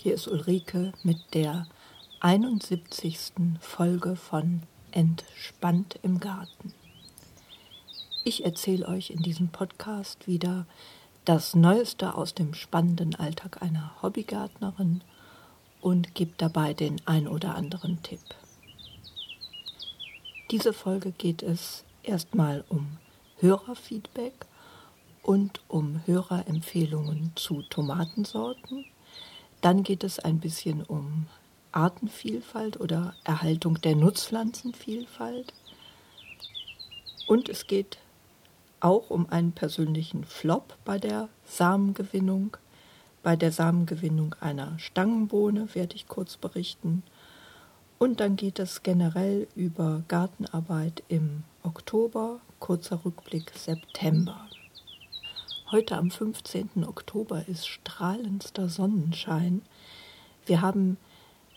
Hier ist Ulrike mit der 71. Folge von Entspannt im Garten. Ich erzähle euch in diesem Podcast wieder das Neueste aus dem spannenden Alltag einer Hobbygärtnerin und gebe dabei den ein oder anderen Tipp. Diese Folge geht es erstmal um Hörerfeedback und um Hörerempfehlungen zu Tomatensorten. Dann geht es ein bisschen um Artenvielfalt oder Erhaltung der Nutzpflanzenvielfalt. Und es geht auch um einen persönlichen Flop bei der Samengewinnung. Bei der Samengewinnung einer Stangenbohne werde ich kurz berichten. Und dann geht es generell über Gartenarbeit im Oktober, kurzer Rückblick September. Heute am 15. Oktober ist strahlendster Sonnenschein. Wir haben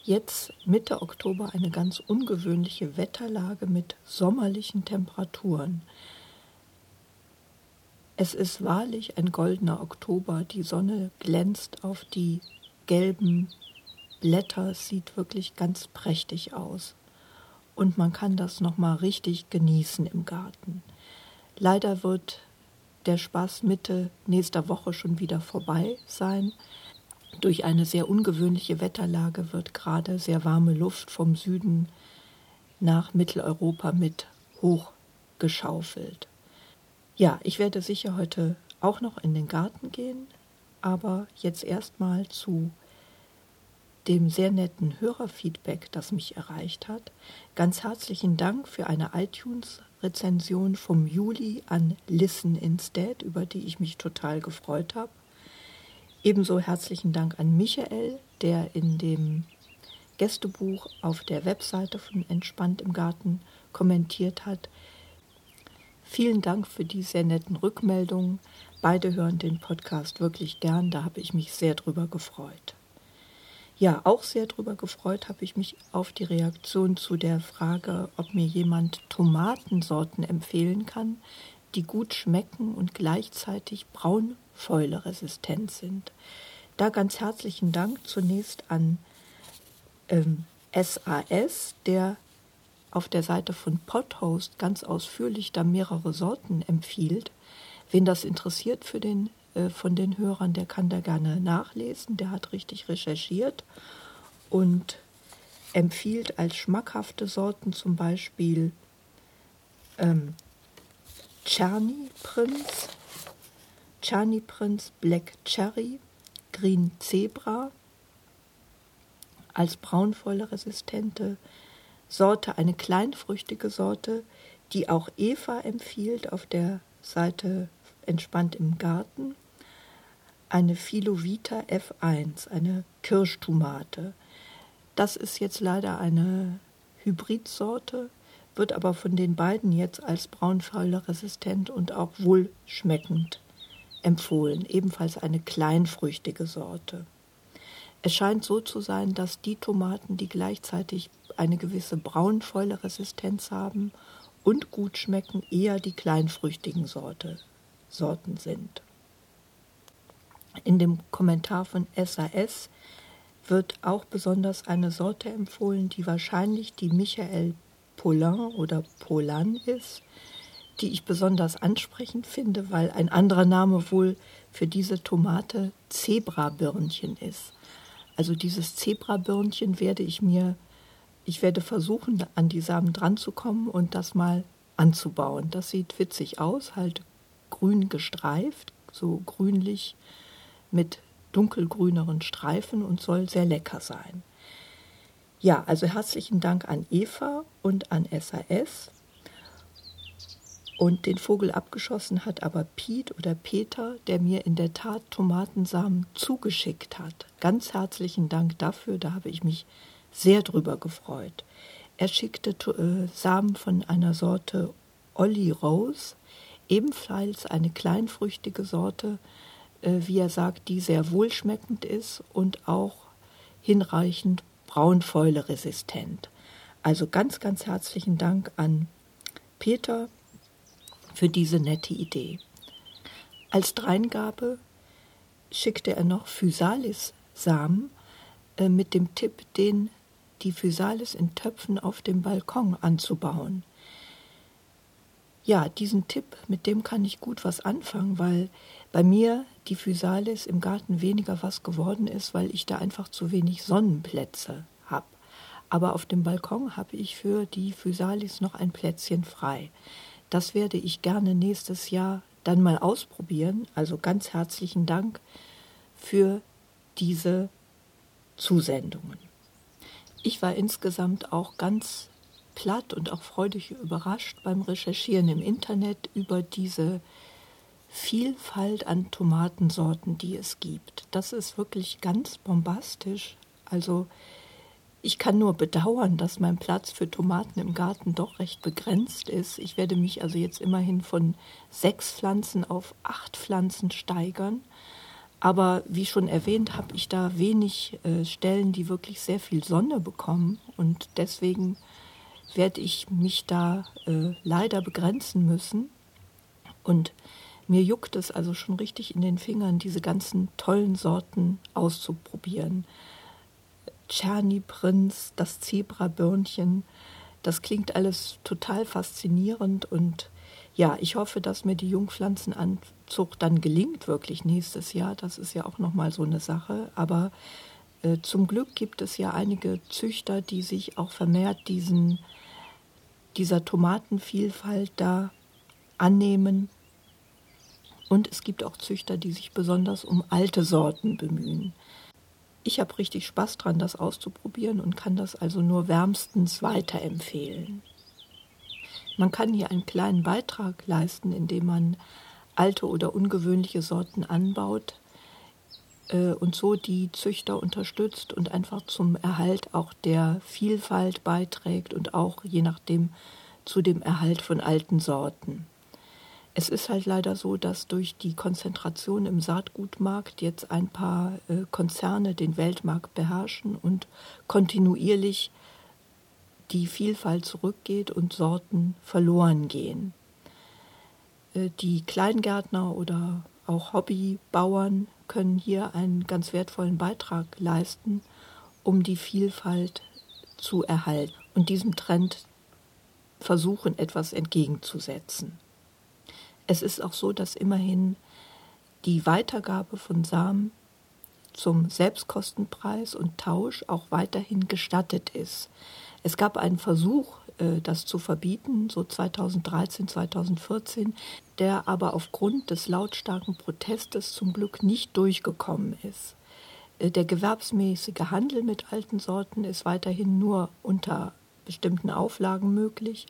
jetzt Mitte Oktober eine ganz ungewöhnliche Wetterlage mit sommerlichen Temperaturen. Es ist wahrlich ein goldener Oktober. Die Sonne glänzt auf die gelben Blätter. Es sieht wirklich ganz prächtig aus. Und man kann das nochmal richtig genießen im Garten. Leider wird der Spaß Mitte nächster Woche schon wieder vorbei sein. Durch eine sehr ungewöhnliche Wetterlage wird gerade sehr warme Luft vom Süden nach Mitteleuropa mit hochgeschaufelt. Ja, ich werde sicher heute auch noch in den Garten gehen, aber jetzt erstmal zu dem sehr netten Hörerfeedback, das mich erreicht hat. Ganz herzlichen Dank für eine iTunes-Rezension vom Juli an Listen Instead, über die ich mich total gefreut habe. Ebenso herzlichen Dank an Michael, der in dem Gästebuch auf der Webseite von Entspannt im Garten kommentiert hat, Vielen Dank für die sehr netten Rückmeldungen. Beide hören den Podcast wirklich gern, da habe ich mich sehr drüber gefreut. Ja, auch sehr drüber gefreut habe ich mich auf die Reaktion zu der Frage, ob mir jemand Tomatensorten empfehlen kann, die gut schmecken und gleichzeitig braunfäuleresistent sind. Da ganz herzlichen Dank zunächst an ähm, SAS, der auf der Seite von Podhost ganz ausführlich da mehrere Sorten empfiehlt. Wen das interessiert für den, von den Hörern, der kann da gerne nachlesen. Der hat richtig recherchiert und empfiehlt als schmackhafte Sorten zum Beispiel ähm, Czerny Prinz, Czerny Prinz Black Cherry, Green Zebra als braunfäule-resistente Sorte, eine kleinfrüchtige Sorte, die auch Eva empfiehlt auf der Seite Entspannt im Garten. Eine Philovita F1, eine Kirschtomate. Das ist jetzt leider eine Hybridsorte, wird aber von den beiden jetzt als braunfäuleresistent und auch wohlschmeckend empfohlen. Ebenfalls eine kleinfrüchtige Sorte. Es scheint so zu sein, dass die Tomaten, die gleichzeitig eine gewisse Braunfäule-Resistenz haben und gut schmecken, eher die kleinfrüchtigen Sorte, Sorten sind. In dem Kommentar von SAS wird auch besonders eine Sorte empfohlen, die wahrscheinlich die Michael Polin oder Polan ist, die ich besonders ansprechend finde, weil ein anderer Name wohl für diese Tomate Zebrabirnchen ist. Also dieses Zebrabirnchen werde ich mir, ich werde versuchen, an die Samen dran zu kommen und das mal anzubauen. Das sieht witzig aus, halt grün gestreift, so grünlich mit dunkelgrüneren Streifen und soll sehr lecker sein. Ja, also herzlichen Dank an Eva und an SAS und den Vogel abgeschossen hat aber Piet oder Peter, der mir in der Tat Tomatensamen zugeschickt hat. Ganz herzlichen Dank dafür, da habe ich mich sehr drüber gefreut. Er schickte äh, Samen von einer Sorte Olli Rose, ebenfalls eine kleinfrüchtige Sorte, wie er sagt, die sehr wohlschmeckend ist und auch hinreichend braunfäuleresistent. Also ganz, ganz herzlichen Dank an Peter, für diese nette Idee. Als Dreingabe schickte er noch Physalis Samen äh, mit dem Tipp, den die Physalis in Töpfen auf dem Balkon anzubauen. Ja, diesen Tipp, mit dem kann ich gut was anfangen, weil bei mir die Physalis im Garten weniger was geworden ist, weil ich da einfach zu wenig Sonnenplätze habe. Aber auf dem Balkon habe ich für die Physalis noch ein Plätzchen frei. Das werde ich gerne nächstes Jahr dann mal ausprobieren. Also ganz herzlichen Dank für diese Zusendungen. Ich war insgesamt auch ganz platt und auch freudig überrascht beim Recherchieren im Internet über diese Vielfalt an Tomatensorten, die es gibt. Das ist wirklich ganz bombastisch. Also ich kann nur bedauern, dass mein Platz für Tomaten im Garten doch recht begrenzt ist. Ich werde mich also jetzt immerhin von sechs Pflanzen auf acht Pflanzen steigern. Aber wie schon erwähnt, habe ich da wenig äh, Stellen, die wirklich sehr viel Sonne bekommen. Und deswegen werde ich mich da äh, leider begrenzen müssen. Und mir juckt es also schon richtig in den Fingern, diese ganzen tollen Sorten auszuprobieren. Czerny Prinz, das Zebrabirnchen, das klingt alles total faszinierend und ja, ich hoffe, dass mir die Jungpflanzenanzucht dann gelingt, wirklich nächstes Jahr. Das ist ja auch nochmal so eine Sache. Aber äh, zum Glück gibt es ja einige Züchter, die sich auch vermehrt diesen, dieser Tomatenvielfalt da annehmen. Und es gibt auch Züchter, die sich besonders um alte Sorten bemühen. Ich habe richtig Spaß dran, das auszuprobieren und kann das also nur wärmstens weiterempfehlen. Man kann hier einen kleinen Beitrag leisten, indem man alte oder ungewöhnliche Sorten anbaut äh, und so die Züchter unterstützt und einfach zum Erhalt auch der Vielfalt beiträgt und auch je nachdem zu dem Erhalt von alten Sorten. Es ist halt leider so, dass durch die Konzentration im Saatgutmarkt jetzt ein paar äh, Konzerne den Weltmarkt beherrschen und kontinuierlich die Vielfalt zurückgeht und Sorten verloren gehen. Äh, die Kleingärtner oder auch Hobbybauern können hier einen ganz wertvollen Beitrag leisten, um die Vielfalt zu erhalten und diesem Trend versuchen, etwas entgegenzusetzen. Es ist auch so, dass immerhin die Weitergabe von Samen zum Selbstkostenpreis und Tausch auch weiterhin gestattet ist. Es gab einen Versuch, äh, das zu verbieten, so 2013, 2014, der aber aufgrund des lautstarken Protestes zum Glück nicht durchgekommen ist. Äh, der gewerbsmäßige Handel mit alten Sorten ist weiterhin nur unter bestimmten Auflagen möglich,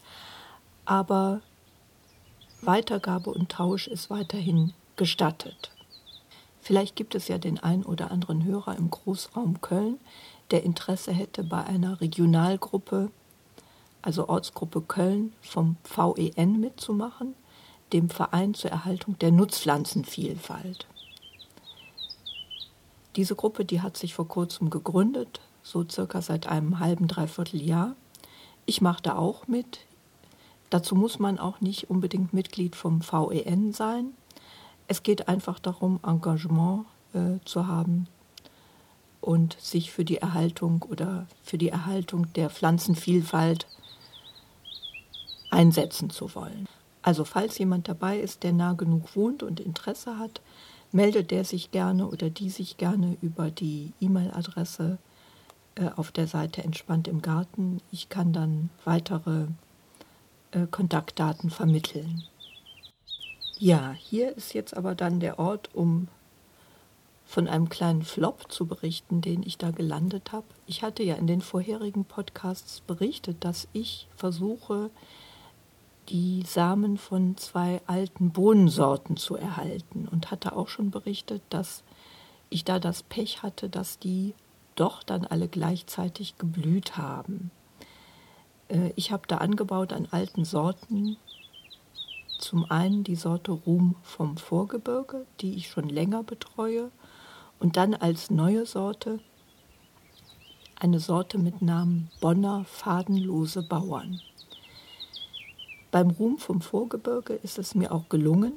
aber Weitergabe und Tausch ist weiterhin gestattet. Vielleicht gibt es ja den ein oder anderen Hörer im Großraum Köln, der Interesse hätte, bei einer Regionalgruppe, also Ortsgruppe Köln, vom VEN mitzumachen, dem Verein zur Erhaltung der Nutzpflanzenvielfalt. Diese Gruppe, die hat sich vor kurzem gegründet, so circa seit einem halben, dreiviertel Jahr. Ich mache da auch mit. Dazu muss man auch nicht unbedingt Mitglied vom VEN sein. Es geht einfach darum, Engagement äh, zu haben und sich für die Erhaltung oder für die Erhaltung der Pflanzenvielfalt einsetzen zu wollen. Also falls jemand dabei ist, der nah genug wohnt und Interesse hat, meldet der sich gerne oder die sich gerne über die E-Mail-Adresse äh, auf der Seite Entspannt im Garten. Ich kann dann weitere äh, Kontaktdaten vermitteln. Ja, hier ist jetzt aber dann der Ort, um von einem kleinen Flop zu berichten, den ich da gelandet habe. Ich hatte ja in den vorherigen Podcasts berichtet, dass ich versuche, die Samen von zwei alten Bohnensorten zu erhalten und hatte auch schon berichtet, dass ich da das Pech hatte, dass die doch dann alle gleichzeitig geblüht haben. Äh, ich habe da angebaut an alten Sorten. Zum einen die Sorte Ruhm vom Vorgebirge, die ich schon länger betreue. Und dann als neue Sorte eine Sorte mit Namen Bonner Fadenlose Bauern. Beim Ruhm vom Vorgebirge ist es mir auch gelungen,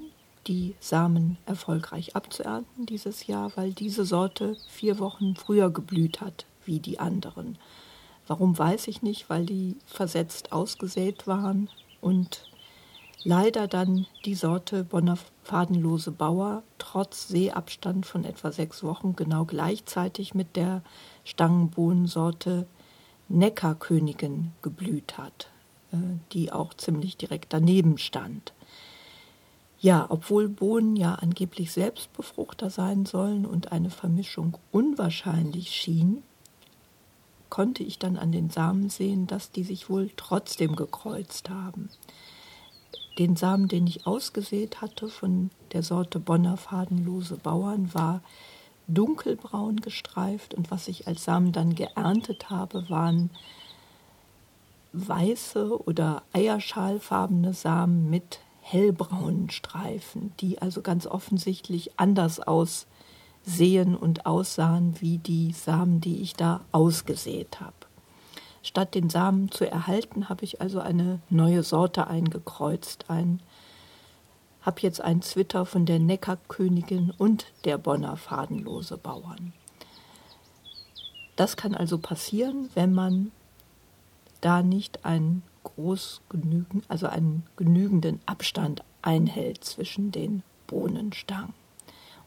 die Samen erfolgreich abzuernten dieses Jahr, weil diese Sorte vier Wochen früher geblüht hat wie die anderen. Warum weiß ich nicht, weil die versetzt ausgesät waren und leider dann die Sorte Bonner Fadenlose Bauer trotz Seeabstand von etwa sechs Wochen genau gleichzeitig mit der Stangenbohnensorte Neckarkönigin geblüht hat, äh, die auch ziemlich direkt daneben stand. Ja, obwohl Bohnen ja angeblich Selbstbefruchter sein sollen und eine Vermischung unwahrscheinlich schien, konnte ich dann an den Samen sehen, dass die sich wohl trotzdem gekreuzt haben. Den Samen, den ich ausgesät hatte von der Sorte Bonner fadenlose Bauern, war dunkelbraun gestreift und was ich als Samen dann geerntet habe, waren weiße oder eierschalfarbene Samen mit hellbraunen Streifen, die also ganz offensichtlich anders aussehen und aussahen wie die Samen, die ich da ausgesät habe. Statt den Samen zu erhalten, habe ich also eine neue Sorte eingekreuzt, ein habe jetzt einen Zwitter von der Neckarkönigin und der Bonner fadenlose Bauern. Das kann also passieren, wenn man da nicht einen groß genügen, also einen genügenden Abstand einhält zwischen den Bohnenstangen.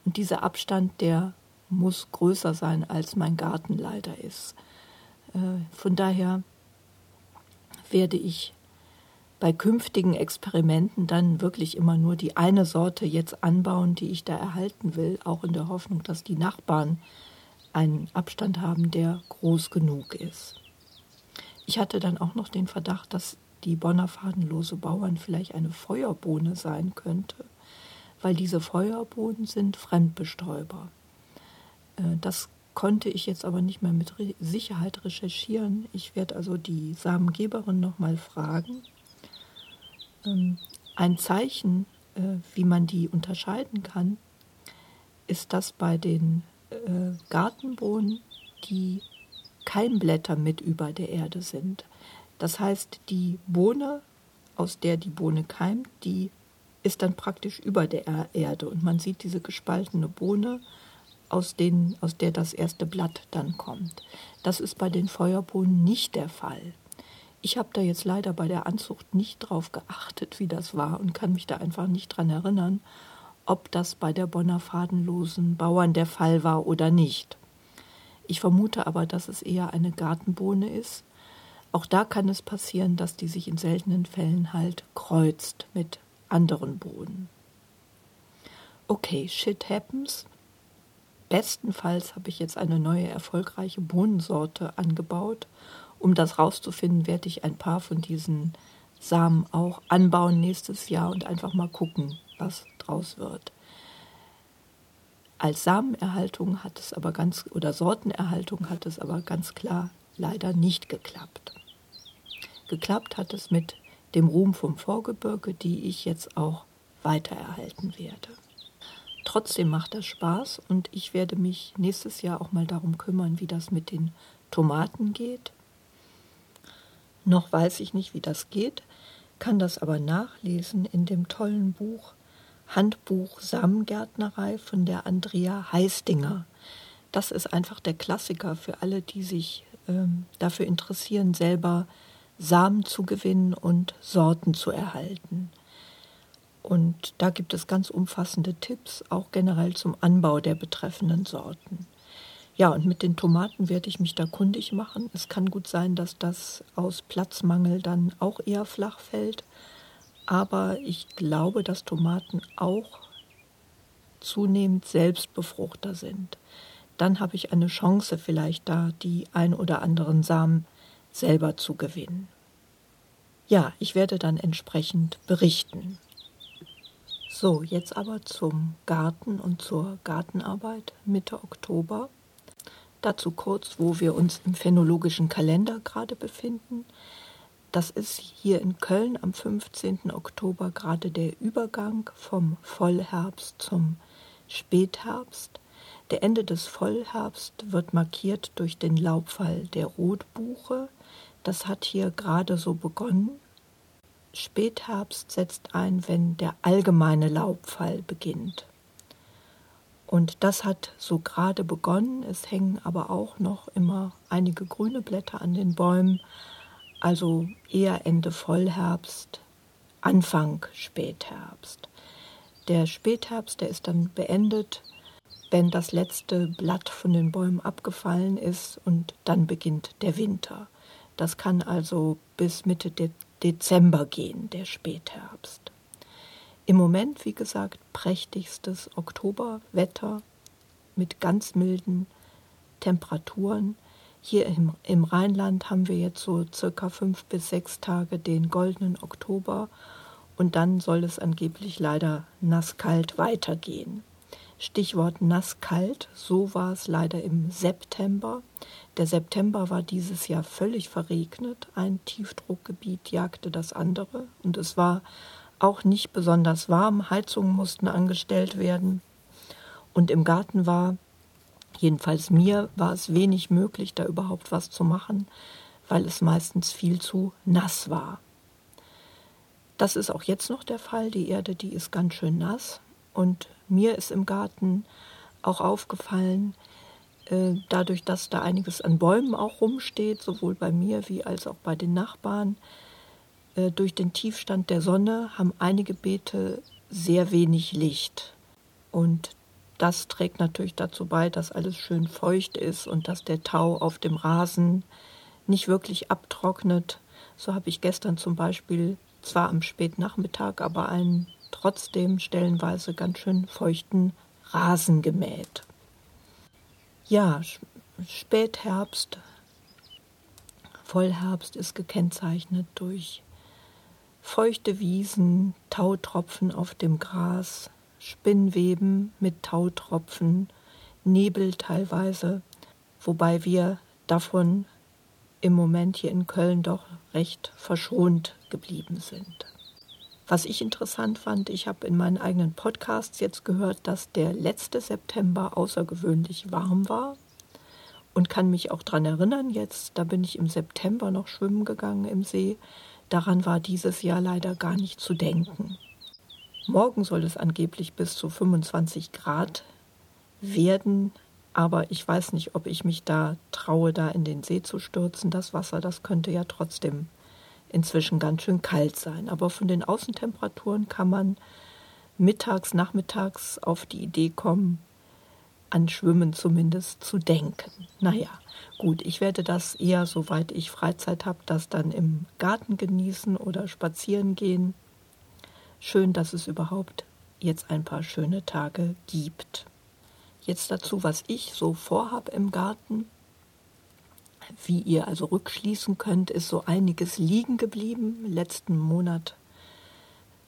Und dieser Abstand, der muss größer sein, als mein Garten leider ist. Äh, von daher werde ich bei künftigen Experimenten dann wirklich immer nur die eine Sorte jetzt anbauen, die ich da erhalten will, auch in der Hoffnung, dass die Nachbarn einen Abstand haben, der groß genug ist. Ich hatte dann auch noch den Verdacht, dass die Bonner fadenlose Bauern vielleicht eine Feuerbohne sein könnte, weil diese Feuerbohnen sind Fremdbestäuber. Äh, das konnte ich jetzt aber nicht mehr mit Sicherheit recherchieren. Ich werde also die Samengeberin nochmal fragen. Ähm, ein Zeichen, äh, wie man die unterscheiden kann, ist, dass bei den äh, Gartenbohnen die Keimblätter mit über der Erde sind. Das heißt, die Bohne, aus der die Bohne keimt, die ist dann praktisch über der Erde und man sieht diese gespaltene Bohne aus, den, aus der das erste Blatt dann kommt. Das ist bei den Feuerbohnen nicht der Fall. Ich habe da jetzt leider bei der Anzucht nicht drauf geachtet, wie das war und kann mich da einfach nicht dran erinnern, ob das bei der Bonner fadenlosen Bauern der Fall war oder nicht. Ich vermute aber, dass es eher eine Gartenbohne ist. Auch da kann es passieren, dass die sich in seltenen Fällen halt kreuzt mit anderen Bohnen. Okay, shit happens. Bestenfalls habe ich jetzt eine neue erfolgreiche Bohnensorte angebaut. Um das rauszufinden, werde ich ein paar von diesen Samen auch anbauen nächstes Jahr und einfach mal gucken, was draus wird. Als Samenerhaltung hat es aber ganz oder Sortenerhaltung hat es aber ganz klar leider nicht geklappt. Geklappt hat es mit dem Ruhm vom Vorgebirge, die ich jetzt auch weitererhalten werde. Trotzdem macht das Spaß und ich werde mich nächstes Jahr auch mal darum kümmern, wie das mit den Tomaten geht. Noch weiß ich nicht, wie das geht, kann das aber nachlesen in dem tollen Buch Handbuch Samengärtnerei von der Andrea Heistinger. Das ist einfach der Klassiker für alle, die sich ähm, dafür interessieren, selber Samen zu gewinnen und Sorten zu erhalten. Und da gibt es ganz umfassende Tipps, auch generell zum Anbau der betreffenden Sorten. Ja, und mit den Tomaten werde ich mich da kundig machen. Es kann gut sein, dass das aus Platzmangel dann auch eher flach fällt. Aber ich glaube, dass Tomaten auch zunehmend Selbstbefruchter sind. Dann habe ich eine Chance, vielleicht da die ein oder anderen Samen selber zu gewinnen. Ja, ich werde dann entsprechend berichten. So, jetzt aber zum Garten und zur Gartenarbeit Mitte Oktober. Dazu kurz, wo wir uns im phänologischen Kalender gerade befinden. Das ist hier in Köln am 15. Oktober gerade der Übergang vom Vollherbst zum Spätherbst. Der Ende des Vollherbst wird markiert durch den Laubfall der Rotbuche. Das hat hier gerade so begonnen Spätherbst setzt ein, wenn der allgemeine Laubfall beginnt. Und das hat so gerade begonnen. Es hängen aber auch noch immer einige grüne Blätter an den Bäumen. Also eher Ende Vollherbst, Anfang Spätherbst. Der Spätherbst, der ist dann beendet, wenn das letzte Blatt von den Bäumen abgefallen ist und dann beginnt der Winter. Das kann also bis Mitte De Dezember gehen, der Spätherbst. Im Moment, wie gesagt, prächtigstes Oktoberwetter mit ganz milden Temperaturen. Hier im, im Rheinland haben wir jetzt so circa fünf bis sechs Tage den goldenen Oktober und dann soll es angeblich leider nasskalt weitergehen. Stichwort nasskalt, so war es leider im September. Der September war dieses Jahr völlig verregnet. Ein Tiefdruckgebiet jagte das andere und es war auch nicht besonders warm, Heizungen mussten angestellt werden und im Garten war, jedenfalls mir, war es wenig möglich, da überhaupt was zu machen, weil es meistens viel zu nass war. Das ist auch jetzt noch der Fall. Die Erde, die ist ganz schön nass. Und mir ist im Garten auch aufgefallen, äh, dadurch, dass da einiges an Bäumen auch rumsteht, sowohl bei mir wie als auch bei den Nachbarn, äh, durch den Tiefstand der Sonne haben einige Beete sehr wenig Licht. Und das trägt natürlich dazu bei, dass alles schön feucht ist und dass der Tau auf dem Rasen nicht wirklich abtrocknet. So habe ich gestern zum Beispiel zwar am Spätnachmittag, aber einen trotzdem stellenweise ganz schön feuchten Rasen gemäht. Ja, Spätherbst, Vollherbst ist gekennzeichnet durch feuchte Wiesen, Tautropfen auf dem Gras, Spinnweben mit Tautropfen, Nebel teilweise, wobei wir davon im Moment hier in Köln doch recht verschont geblieben sind. Was ich interessant fand, ich habe in meinen eigenen Podcasts jetzt gehört, dass der letzte September außergewöhnlich warm war und kann mich auch daran erinnern, jetzt, da bin ich im September noch schwimmen gegangen im See, Daran war dieses Jahr leider gar nicht zu denken. Morgen soll es angeblich bis zu 25 Grad werden, aber ich weiß nicht, ob ich mich da traue, da in den See zu stürzen. Das Wasser, das könnte ja trotzdem inzwischen ganz schön kalt sein. Aber von den Außentemperaturen kann man mittags, nachmittags auf die Idee kommen, an Schwimmen zumindest zu denken. Naja, gut, ich werde das eher, soweit ich Freizeit habe, das dann im Garten genießen oder spazieren gehen. Schön, dass es überhaupt jetzt ein paar schöne Tage gibt. Jetzt dazu, was ich so vorhab im Garten. Wie ihr also rückschließen könnt, ist so einiges liegen geblieben. Letzten Monat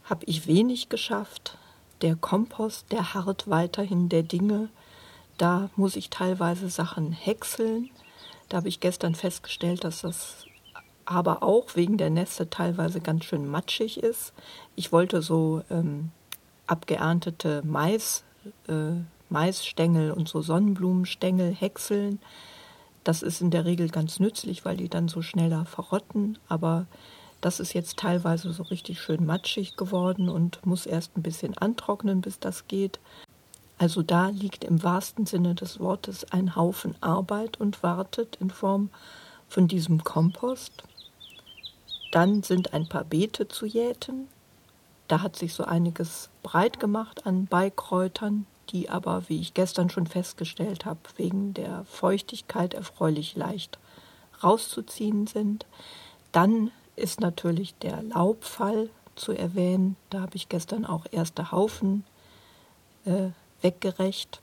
habe ich wenig geschafft. Der Kompost, der harrt weiterhin der Dinge. Da muss ich teilweise Sachen häckseln. Da habe ich gestern festgestellt, dass das aber auch wegen der Nässe teilweise ganz schön matschig ist. Ich wollte so ähm, abgeerntete Mais, äh, Maisstängel und so Sonnenblumenstängel häckseln. Das ist in der Regel ganz nützlich, weil die dann so schneller verrotten. Aber das ist jetzt teilweise so richtig schön matschig geworden und muss erst ein bisschen antrocknen, bis das geht. Also da liegt im wahrsten Sinne des Wortes ein Haufen Arbeit und wartet in Form von diesem Kompost. Dann sind ein paar Beete zu jäten. Da hat sich so einiges breit gemacht an Beikräutern, die aber, wie ich gestern schon festgestellt habe, wegen der Feuchtigkeit erfreulich leicht rauszuziehen sind. Dann ist natürlich der Laubfall zu erwähnen. Da habe ich gestern auch erste Haufen äh, weggerecht.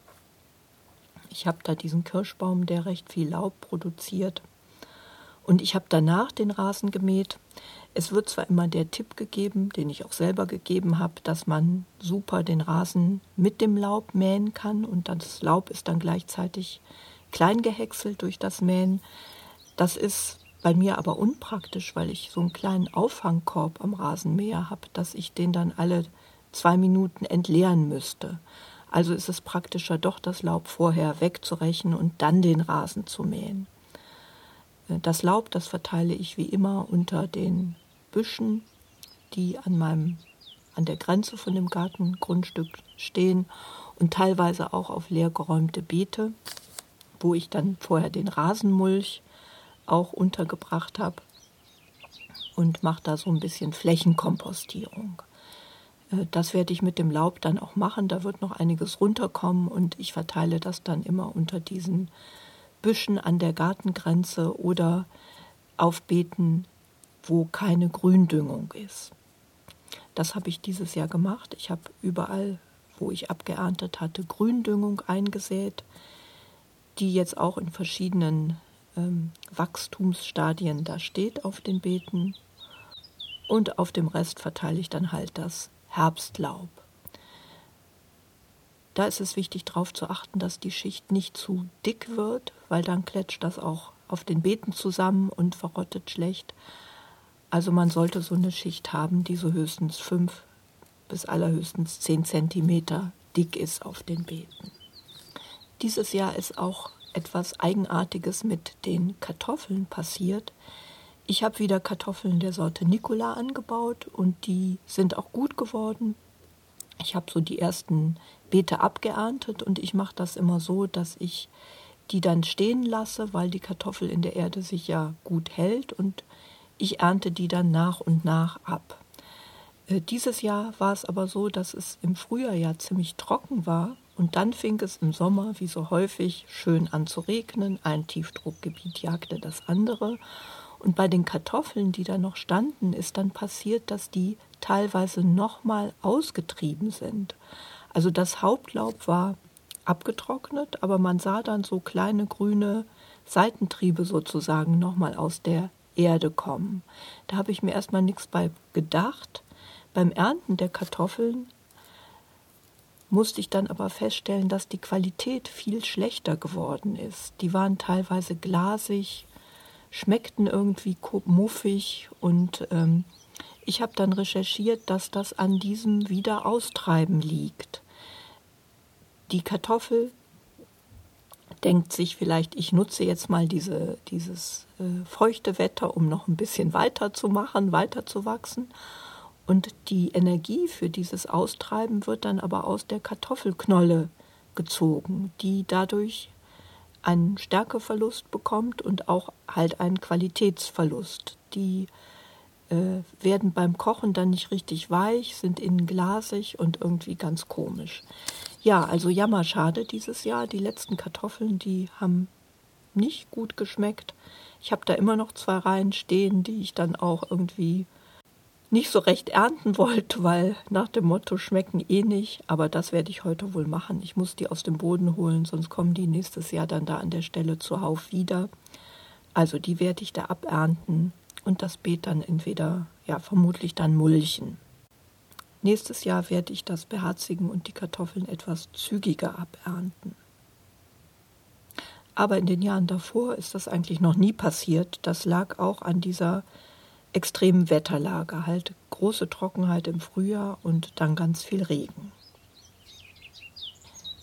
Ich habe da diesen Kirschbaum, der recht viel Laub produziert. Und ich habe danach den Rasen gemäht. Es wird zwar immer der Tipp gegeben, den ich auch selber gegeben habe, dass man super den Rasen mit dem Laub mähen kann und das Laub ist dann gleichzeitig klein gehäckselt durch das Mähen. Das ist bei mir aber unpraktisch, weil ich so einen kleinen Auffangkorb am Rasenmäher habe, dass ich den dann alle zwei Minuten entleeren müsste. Also ist es praktischer, doch das Laub vorher wegzurechen und dann den Rasen zu mähen. Äh, das Laub, das verteile ich wie immer unter den Büschen, die an meinem an der Grenze von dem Gartengrundstück stehen und teilweise auch auf leergeräumte Beete, wo ich dann vorher den Rasenmulch auch untergebracht habe und mache da so ein bisschen Flächenkompostierung. Äh, das werde ich mit dem Laub dann auch machen. Da wird noch einiges runterkommen und ich verteile das dann immer unter diesen Büschen an der Gartengrenze oder auf Beeten, wo keine Gründüngung ist. Das habe ich dieses Jahr gemacht. Ich habe überall, wo ich abgeerntet hatte, Gründüngung eingesät, die jetzt auch in verschiedenen ähm, Wachstumsstadien da steht auf den Beeten. Und auf dem Rest verteile ich dann halt das Herbstlaub. Da ist es wichtig darauf zu achten, dass die Schicht nicht zu dick wird, weil dann kletscht das auch auf den Beeten zusammen und verrottet schlecht. Also man sollte so eine Schicht haben, die so höchstens fünf bis allerhöchstens zehn Zentimeter dick ist auf den Beeten. Dieses Jahr ist auch etwas Eigenartiges mit den Kartoffeln passiert. Ich habe wieder Kartoffeln der Sorte Nicola angebaut und die sind auch gut geworden. Ich habe so die ersten Beete abgeerntet und ich mache das immer so, dass ich die dann stehen lasse, weil die Kartoffel in der Erde sich ja gut hält und ich ernte die dann nach und nach ab. Äh, dieses Jahr war es aber so, dass es im Frühjahr ja ziemlich trocken war und dann fing es im Sommer, wie so häufig, schön an zu regnen. Ein Tiefdruckgebiet jagte das andere. Und bei den Kartoffeln, die da noch standen, ist dann passiert, dass die teilweise nochmal ausgetrieben sind. Also das Hauptlaub war abgetrocknet, aber man sah dann so kleine grüne Seitentriebe sozusagen nochmal aus der Erde kommen. Da habe ich mir erstmal nichts bei gedacht. Beim Ernten der Kartoffeln musste ich dann aber feststellen, dass die Qualität viel schlechter geworden ist. Die waren teilweise glasig, schmeckten irgendwie muffig und ähm, ich habe dann recherchiert, dass das an diesem Wiederaustreiben liegt. Die Kartoffel denkt sich vielleicht, ich nutze jetzt mal diese, dieses äh, feuchte Wetter, um noch ein bisschen weiter zu machen, weiter zu wachsen. Und die Energie für dieses Austreiben wird dann aber aus der Kartoffelknolle gezogen, die dadurch einen Stärkeverlust bekommt und auch halt einen Qualitätsverlust. Die äh, werden beim Kochen dann nicht richtig weich, sind innen glasig und irgendwie ganz komisch. Ja, also jammerschade dieses Jahr. Die letzten Kartoffeln, die haben nicht gut geschmeckt. Ich habe da immer noch zwei Reihen stehen, die ich dann auch irgendwie nicht so recht ernten wollte, weil nach dem Motto schmecken eh nicht. Aber das werde ich heute wohl machen. Ich muss die aus dem Boden holen, sonst kommen die nächstes Jahr dann da an der Stelle zuhauf wieder. Also die werde ich da abernten und das Beet dann entweder, ja, vermutlich dann mulchen. Nächstes Jahr werde ich das beherzigen und die Kartoffeln etwas zügiger abernten. Aber in den Jahren davor ist das eigentlich noch nie passiert. Das lag auch an dieser extremen Wetterlage, halt große Trockenheit im Frühjahr und dann ganz viel Regen.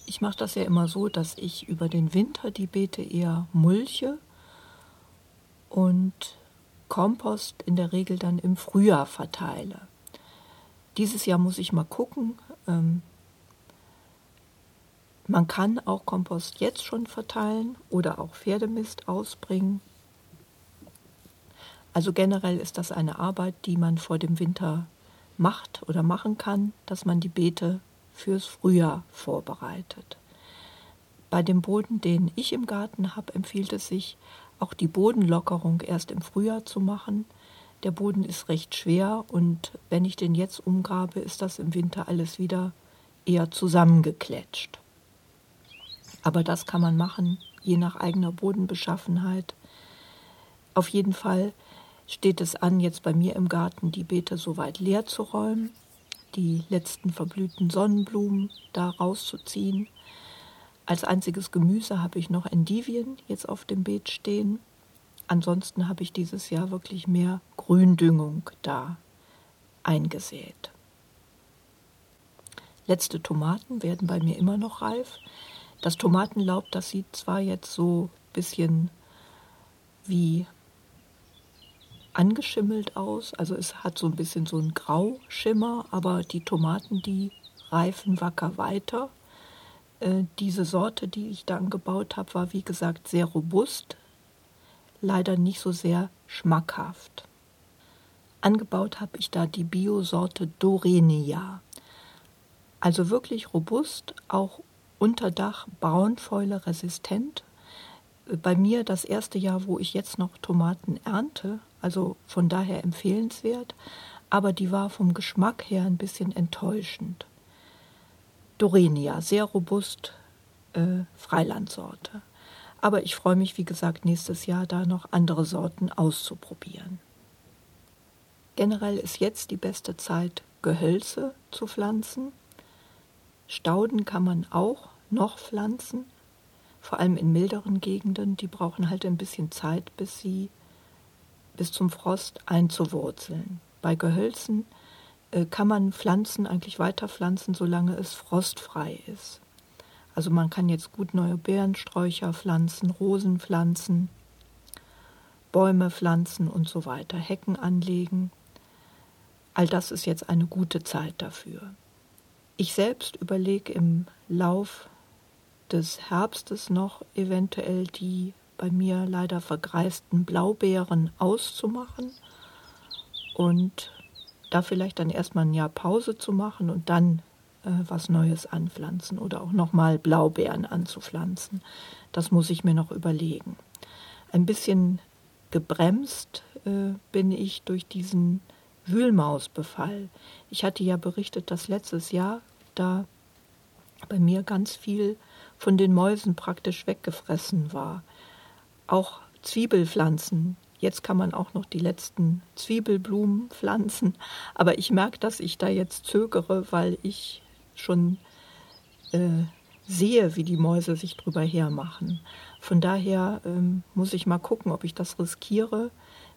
Ich mache das ja immer so, dass ich über den Winter die Beete eher mulche und Kompost in der Regel dann im Frühjahr verteile. Dieses Jahr muss ich mal gucken. Ähm, man kann auch Kompost jetzt schon verteilen oder auch Pferdemist ausbringen. Also generell ist das eine Arbeit, die man vor dem Winter macht oder machen kann, dass man die Beete fürs Frühjahr vorbereitet. Bei dem Boden, den ich im Garten habe, empfiehlt es sich, auch die Bodenlockerung erst im Frühjahr zu machen, der Boden ist recht schwer und wenn ich den jetzt umgrabe, ist das im Winter alles wieder eher zusammengekletscht. Aber das kann man machen, je nach eigener Bodenbeschaffenheit. Auf jeden Fall steht es an, jetzt bei mir im Garten die Beete soweit leer zu räumen, die letzten verblühten Sonnenblumen da rauszuziehen. Als einziges Gemüse habe ich noch Endivien jetzt auf dem Beet stehen. Ansonsten habe ich dieses Jahr wirklich mehr Gründüngung da eingesät. Letzte Tomaten werden bei mir immer noch reif. Das Tomatenlaub, das sieht zwar jetzt so ein bisschen wie angeschimmelt aus. Also es hat so ein bisschen so einen Grauschimmer, aber die Tomaten, die reifen wacker weiter. Äh, diese Sorte, die ich da angebaut habe, war wie gesagt sehr robust, leider nicht so sehr schmackhaft. Angebaut habe ich da die Biosorte Dorenia. Also wirklich robust, auch unter Dach Braunfäule resistent. Bei mir das erste Jahr, wo ich jetzt noch Tomaten ernte, also von daher empfehlenswert, aber die war vom Geschmack her ein bisschen enttäuschend. Dorenia, sehr robust, äh, Freilandsorte. Aber ich freue mich, wie gesagt, nächstes Jahr da noch andere Sorten auszuprobieren. Generell ist jetzt die beste Zeit, Gehölze zu pflanzen. Stauden kann man auch noch pflanzen, vor allem in milderen Gegenden. Die brauchen halt ein bisschen Zeit, bis sie bis zum Frost einzuwurzeln. Bei Gehölzen kann man Pflanzen eigentlich weiter pflanzen, solange es frostfrei ist. Also man kann jetzt gut neue Beerensträucher pflanzen, Rosen pflanzen, Bäume pflanzen und so weiter, Hecken anlegen. All das ist jetzt eine gute Zeit dafür. Ich selbst überlege im Lauf des Herbstes noch eventuell die bei mir leider vergreisten Blaubeeren auszumachen und da vielleicht dann erstmal ein Jahr Pause zu machen und dann äh, was Neues anpflanzen oder auch nochmal Blaubeeren anzupflanzen. Das muss ich mir noch überlegen. Ein bisschen gebremst äh, bin ich durch diesen Wühlmausbefall. Ich hatte ja berichtet, dass letztes Jahr da bei mir ganz viel von den Mäusen praktisch weggefressen war. Auch Zwiebelpflanzen, Jetzt kann man auch noch die letzten Zwiebelblumen pflanzen. Aber ich merke, dass ich da jetzt zögere, weil ich schon äh, sehe, wie die Mäuse sich drüber hermachen. Von daher ähm, muss ich mal gucken, ob ich das riskiere.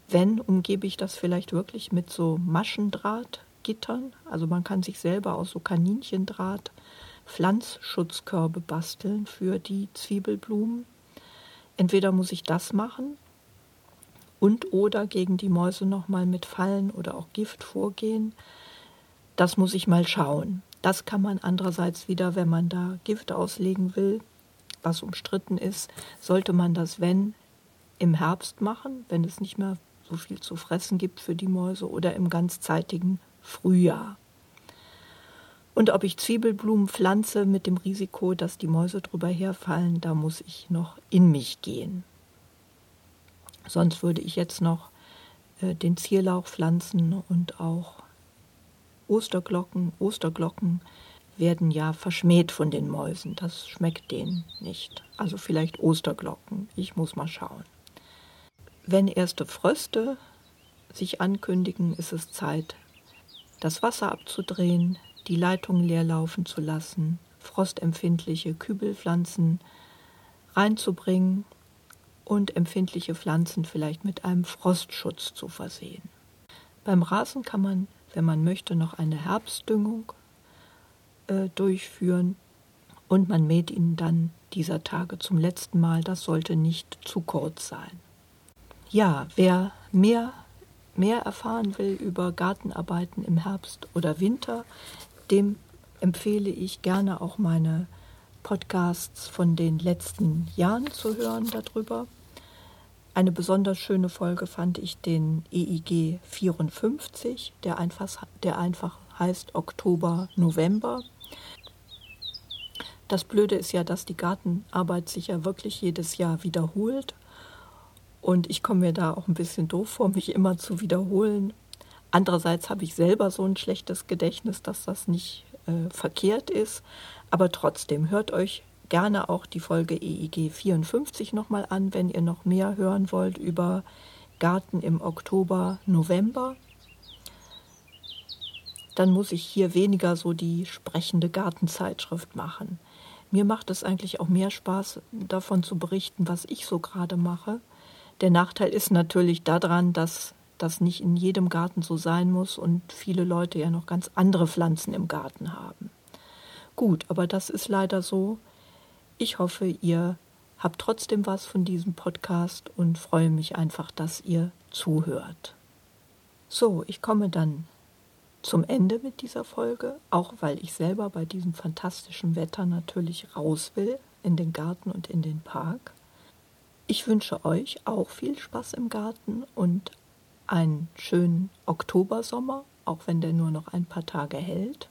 Wenn, umgebe ich das vielleicht wirklich mit so Maschendrahtgittern. Also man kann sich selber aus so Kaninchendraht Pflanzschutzkörbe basteln für die Zwiebelblumen. Entweder muss ich das machen und oder gegen die Mäuse nochmal mit Fallen oder auch Gift vorgehen. Das muss ich mal schauen. Das kann man andererseits wieder, wenn man da Gift auslegen will, was umstritten ist, sollte man das, wenn, im Herbst machen, wenn es nicht mehr so viel zu fressen gibt für die Mäuse oder im ganz zeitigen Frühjahr. Und ob ich Zwiebelblumen pflanze mit dem Risiko, dass die Mäuse drüber herfallen, da muss ich noch in mich gehen. Sonst würde ich jetzt noch äh, den Zierlauch pflanzen und auch Osterglocken. Osterglocken werden ja verschmäht von den Mäusen. Das schmeckt denen nicht. Also vielleicht Osterglocken. Ich muss mal schauen. Wenn erste Fröste sich ankündigen, ist es Zeit, das Wasser abzudrehen, die Leitungen leer laufen zu lassen, frostempfindliche Kübelpflanzen reinzubringen und empfindliche Pflanzen vielleicht mit einem Frostschutz zu versehen. Beim Rasen kann man, wenn man möchte, noch eine Herbstdüngung äh, durchführen und man mäht ihn dann dieser Tage zum letzten Mal. Das sollte nicht zu kurz sein. Ja, wer mehr, mehr erfahren will über Gartenarbeiten im Herbst oder Winter, dem empfehle ich gerne auch meine Podcasts von den letzten Jahren zu hören darüber. Eine besonders schöne Folge fand ich den EIG 54, der einfach, der einfach heißt Oktober, November. Das Blöde ist ja, dass die Gartenarbeit sich ja wirklich jedes Jahr wiederholt. Und ich komme mir da auch ein bisschen doof vor, mich immer zu wiederholen. Andererseits habe ich selber so ein schlechtes Gedächtnis, dass das nicht äh, verkehrt ist. Aber trotzdem, hört euch gerne auch die Folge EIG 54 nochmal an, wenn ihr noch mehr hören wollt über Garten im Oktober, November. Dann muss ich hier weniger so die sprechende Gartenzeitschrift machen. Mir macht es eigentlich auch mehr Spaß, davon zu berichten, was ich so gerade mache. Der Nachteil ist natürlich daran, dass das nicht in jedem Garten so sein muss und viele Leute ja noch ganz andere Pflanzen im Garten haben. Gut, aber das ist leider so. Ich hoffe, ihr habt trotzdem was von diesem Podcast und freue mich einfach, dass ihr zuhört. So, ich komme dann zum Ende mit dieser Folge, auch weil ich selber bei diesem fantastischen Wetter natürlich raus will in den Garten und in den Park. Ich wünsche euch auch viel Spaß im Garten und einen schönen Oktobersommer, auch wenn der nur noch ein paar Tage hält.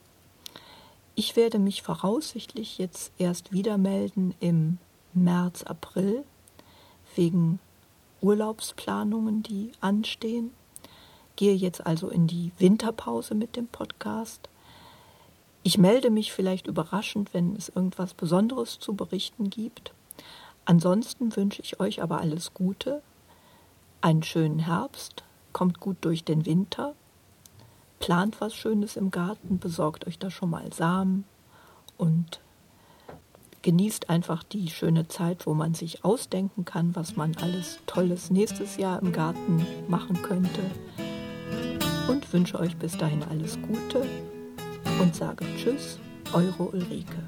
Ich werde mich voraussichtlich jetzt erst wieder melden im März, April wegen Urlaubsplanungen, die anstehen. Gehe jetzt also in die Winterpause mit dem Podcast. Ich melde mich vielleicht überraschend, wenn es irgendwas Besonderes zu berichten gibt. Ansonsten wünsche ich euch aber alles Gute, einen schönen Herbst, kommt gut durch den Winter, plant was Schönes im Garten, besorgt euch da schon mal Samen und genießt einfach die schöne Zeit, wo man sich ausdenken kann, was man alles Tolles nächstes Jahr im Garten machen könnte und wünsche euch bis dahin alles Gute und sage Tschüss, eure Ulrike.